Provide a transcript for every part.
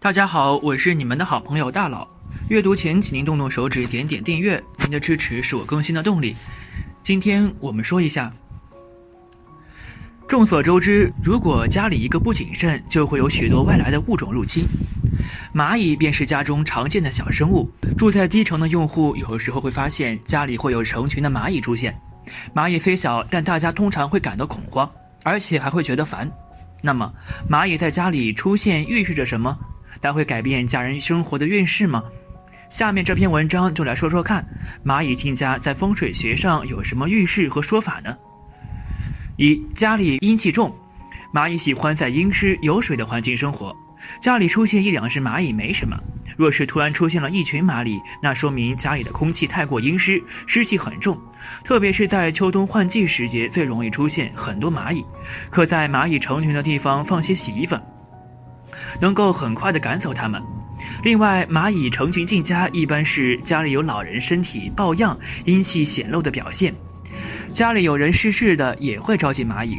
大家好，我是你们的好朋友大佬。阅读前，请您动动手指，点点订阅，您的支持是我更新的动力。今天我们说一下，众所周知，如果家里一个不谨慎，就会有许多外来的物种入侵。蚂蚁便是家中常见的小生物。住在低层的用户，有时候会发现家里会有成群的蚂蚁出现。蚂蚁虽小，但大家通常会感到恐慌，而且还会觉得烦。那么，蚂蚁在家里出现预示着什么？它会改变家人生活的运势吗？下面这篇文章就来说说看，蚂蚁进家在风水学上有什么预示和说法呢？一家里阴气重，蚂蚁喜欢在阴湿有水的环境生活，家里出现一两只蚂蚁没什么，若是突然出现了一群蚂蚁，那说明家里的空气太过阴湿，湿气很重，特别是在秋冬换季时节最容易出现很多蚂蚁，可在蚂蚁成群的地方放些洗衣粉。能够很快的赶走它们。另外，蚂蚁成群进家，一般是家里有老人身体抱恙、阴气显露的表现。家里有人逝世的，也会招进蚂蚁。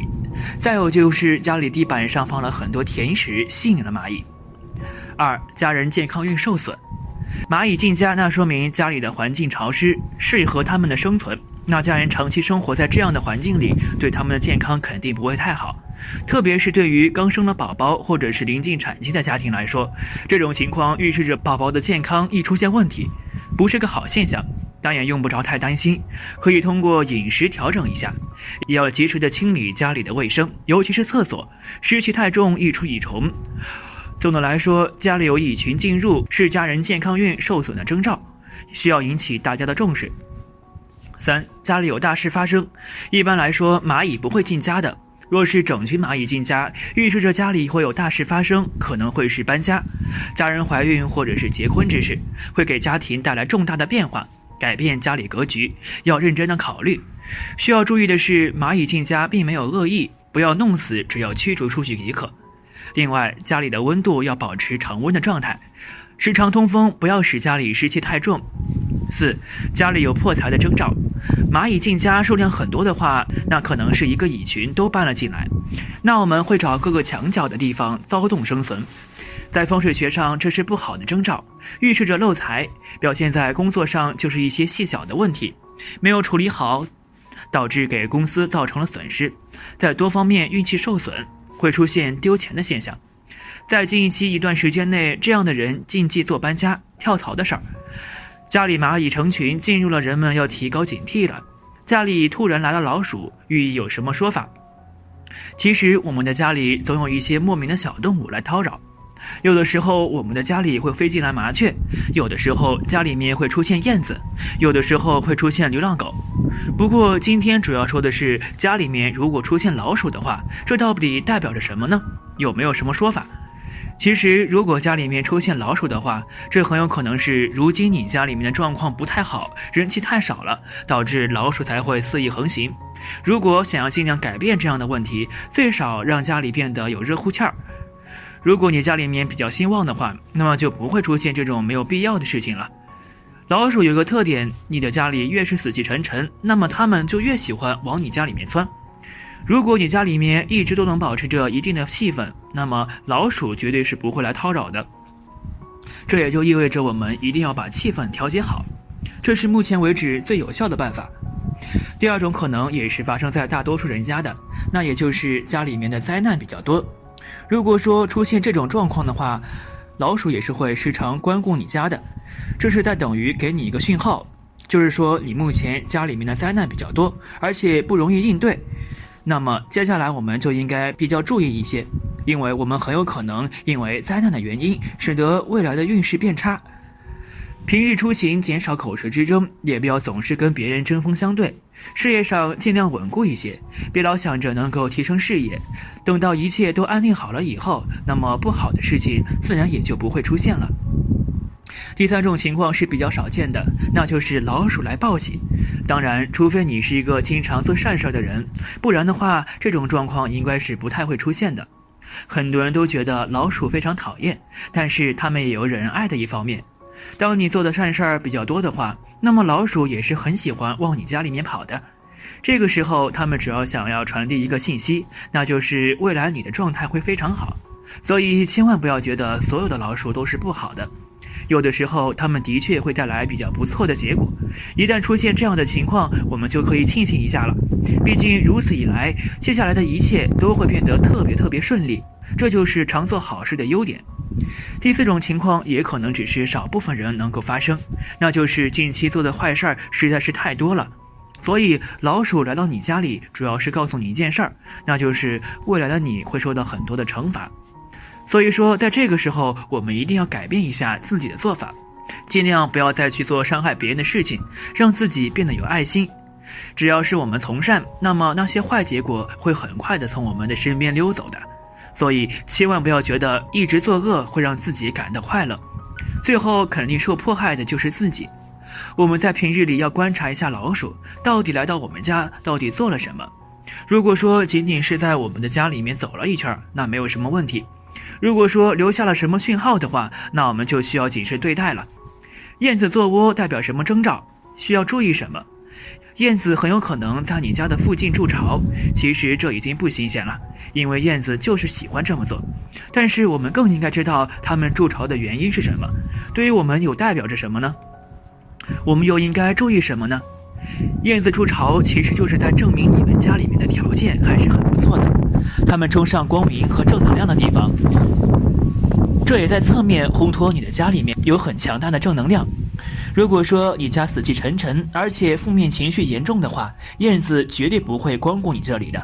再有就是家里地板上放了很多甜食，吸引了蚂蚁。二，家人健康运受损，蚂蚁进家，那说明家里的环境潮湿，适合他们的生存。那家人长期生活在这样的环境里，对他们的健康肯定不会太好。特别是对于刚生了宝宝或者是临近产期的家庭来说，这种情况预示着宝宝的健康易出现问题，不是个好现象。但也用不着太担心，可以通过饮食调整一下，也要及时的清理家里的卫生，尤其是厕所，湿气太重易出蚁虫。总的来说，家里有蚁群进入是家人健康运受损的征兆，需要引起大家的重视。三，家里有大事发生，一般来说蚂蚁不会进家的。若是整群蚂蚁进家，预示着家里会有大事发生，可能会是搬家、家人怀孕或者是结婚之事，会给家庭带来重大的变化，改变家里格局，要认真的考虑。需要注意的是，蚂蚁进家并没有恶意，不要弄死，只要驱逐出去即可。另外，家里的温度要保持常温的状态，时常通风，不要使家里湿气太重。四，家里有破财的征兆，蚂蚁进家数量很多的话，那可能是一个蚁群都搬了进来。那我们会找各个墙角的地方骚动生存，在风水学上这是不好的征兆，预示着漏财，表现在工作上就是一些细小的问题没有处理好，导致给公司造成了损失，在多方面运气受损，会出现丢钱的现象。在近一期一段时间内，这样的人禁忌做搬家、跳槽的事儿。家里蚂蚁成群进入了，人们要提高警惕了。家里突然来了老鼠，寓意有什么说法？其实我们的家里总有一些莫名的小动物来叨扰。有的时候我们的家里会飞进来麻雀，有的时候家里面会出现燕子，有的时候会出现流浪狗。不过今天主要说的是家里面如果出现老鼠的话，这到底代表着什么呢？有没有什么说法？其实，如果家里面出现老鼠的话，这很有可能是如今你家里面的状况不太好，人气太少了，导致老鼠才会肆意横行。如果想要尽量改变这样的问题，最少让家里变得有热乎气儿。如果你家里面比较兴旺的话，那么就不会出现这种没有必要的事情了。老鼠有个特点，你的家里越是死气沉沉，那么它们就越喜欢往你家里面钻。如果你家里面一直都能保持着一定的气氛，那么老鼠绝对是不会来叨扰的。这也就意味着我们一定要把气氛调节好，这是目前为止最有效的办法。第二种可能也是发生在大多数人家的，那也就是家里面的灾难比较多。如果说出现这种状况的话，老鼠也是会时常关顾你家的，这是在等于给你一个讯号，就是说你目前家里面的灾难比较多，而且不容易应对。那么接下来我们就应该比较注意一些，因为我们很有可能因为灾难的原因，使得未来的运势变差。平日出行减少口舌之争，也不要总是跟别人针锋相对。事业上尽量稳固一些，别老想着能够提升事业。等到一切都安定好了以后，那么不好的事情自然也就不会出现了。第三种情况是比较少见的，那就是老鼠来报喜。当然，除非你是一个经常做善事的人，不然的话，这种状况应该是不太会出现的。很多人都觉得老鼠非常讨厌，但是他们也有惹人爱的一方面。当你做的善事儿比较多的话，那么老鼠也是很喜欢往你家里面跑的。这个时候，他们主要想要传递一个信息，那就是未来你的状态会非常好。所以千万不要觉得所有的老鼠都是不好的。有的时候，他们的确会带来比较不错的结果。一旦出现这样的情况，我们就可以庆幸一下了。毕竟如此一来，接下来的一切都会变得特别特别顺利。这就是常做好事的优点。第四种情况也可能只是少部分人能够发生，那就是近期做的坏事儿实在是太多了。所以老鼠来到你家里，主要是告诉你一件事儿，那就是未来的你会受到很多的惩罚。所以说，在这个时候，我们一定要改变一下自己的做法，尽量不要再去做伤害别人的事情，让自己变得有爱心。只要是我们从善，那么那些坏结果会很快的从我们的身边溜走的。所以，千万不要觉得一直作恶会让自己感到快乐，最后肯定受迫害的就是自己。我们在平日里要观察一下老鼠到底来到我们家到底做了什么。如果说仅仅是在我们的家里面走了一圈，那没有什么问题。如果说留下了什么讯号的话，那我们就需要谨慎对待了。燕子做窝代表什么征兆？需要注意什么？燕子很有可能在你家的附近筑巢，其实这已经不新鲜了，因为燕子就是喜欢这么做。但是我们更应该知道它们筑巢的原因是什么，对于我们又代表着什么呢？我们又应该注意什么呢？燕子筑巢其实就是在证明你们家里面的条件还是很不错的。它们冲上光明和正能量的地方，这也在侧面烘托你的家里面有很强大的正能量。如果说你家死气沉沉，而且负面情绪严重的话，燕子绝对不会光顾你这里的。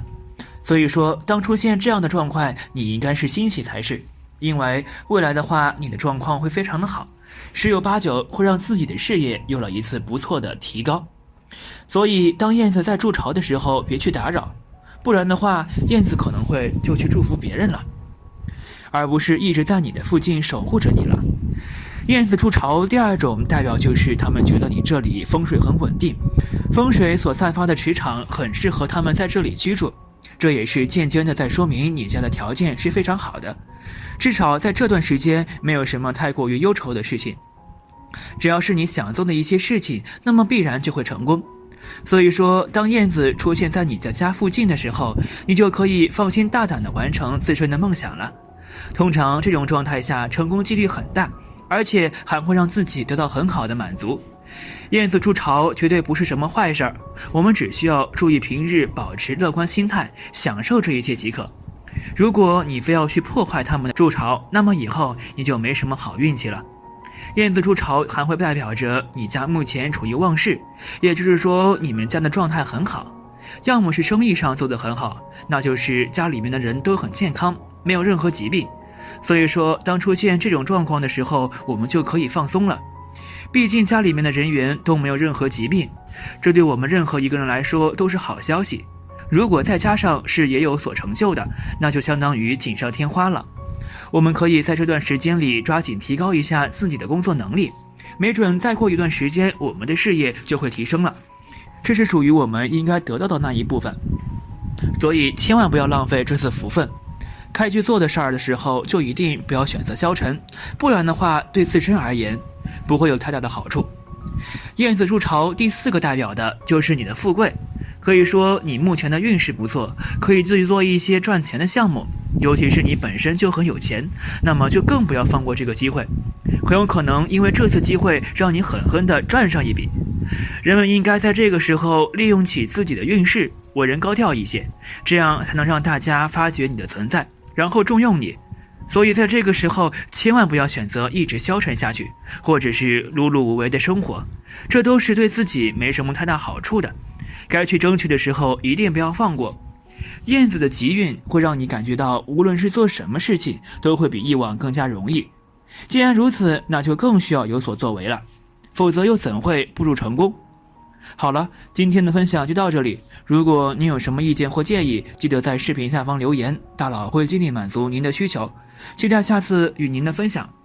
所以说，当出现这样的状况，你应该是欣喜才是，因为未来的话，你的状况会非常的好，十有八九会让自己的事业有了一次不错的提高。所以，当燕子在筑巢的时候，别去打扰。不然的话，燕子可能会就去祝福别人了，而不是一直在你的附近守护着你了。燕子筑巢，第二种代表就是他们觉得你这里风水很稳定，风水所散发的磁场很适合他们在这里居住，这也是间接的在说明你家的条件是非常好的，至少在这段时间没有什么太过于忧愁的事情。只要是你想做的一些事情，那么必然就会成功。所以说，当燕子出现在你的家附近的时候，你就可以放心大胆地完成自身的梦想了。通常这种状态下，成功几率很大，而且还会让自己得到很好的满足。燕子筑巢绝对不是什么坏事儿，我们只需要注意平日保持乐观心态，享受这一切即可。如果你非要去破坏他们的筑巢，那么以后你就没什么好运气了。燕子筑巢还会代表着你家目前处于旺势，也就是说你们家的状态很好，要么是生意上做得很好，那就是家里面的人都很健康，没有任何疾病。所以说，当出现这种状况的时候，我们就可以放松了，毕竟家里面的人员都没有任何疾病，这对我们任何一个人来说都是好消息。如果再加上是也有所成就的，那就相当于锦上添花了。我们可以在这段时间里抓紧提高一下自己的工作能力，没准再过一段时间，我们的事业就会提升了。这是属于我们应该得到的那一部分，所以千万不要浪费这次福分。开局做的事儿的时候，就一定不要选择消沉，不然的话，对自身而言不会有太大的好处。燕子筑巢第四个代表的就是你的富贵。可以说你目前的运势不错，可以去做一些赚钱的项目。尤其是你本身就很有钱，那么就更不要放过这个机会。很有可能因为这次机会让你狠狠地赚上一笔。人们应该在这个时候利用起自己的运势，为人高调一些，这样才能让大家发觉你的存在，然后重用你。所以在这个时候，千万不要选择一直消沉下去，或者是碌碌无为的生活，这都是对自己没什么太大好处的。该去争取的时候，一定不要放过。燕子的吉运会让你感觉到，无论是做什么事情，都会比以往更加容易。既然如此，那就更需要有所作为了，否则又怎会步入成功？好了，今天的分享就到这里。如果您有什么意见或建议，记得在视频下方留言，大佬会尽力满足您的需求。期待下次与您的分享。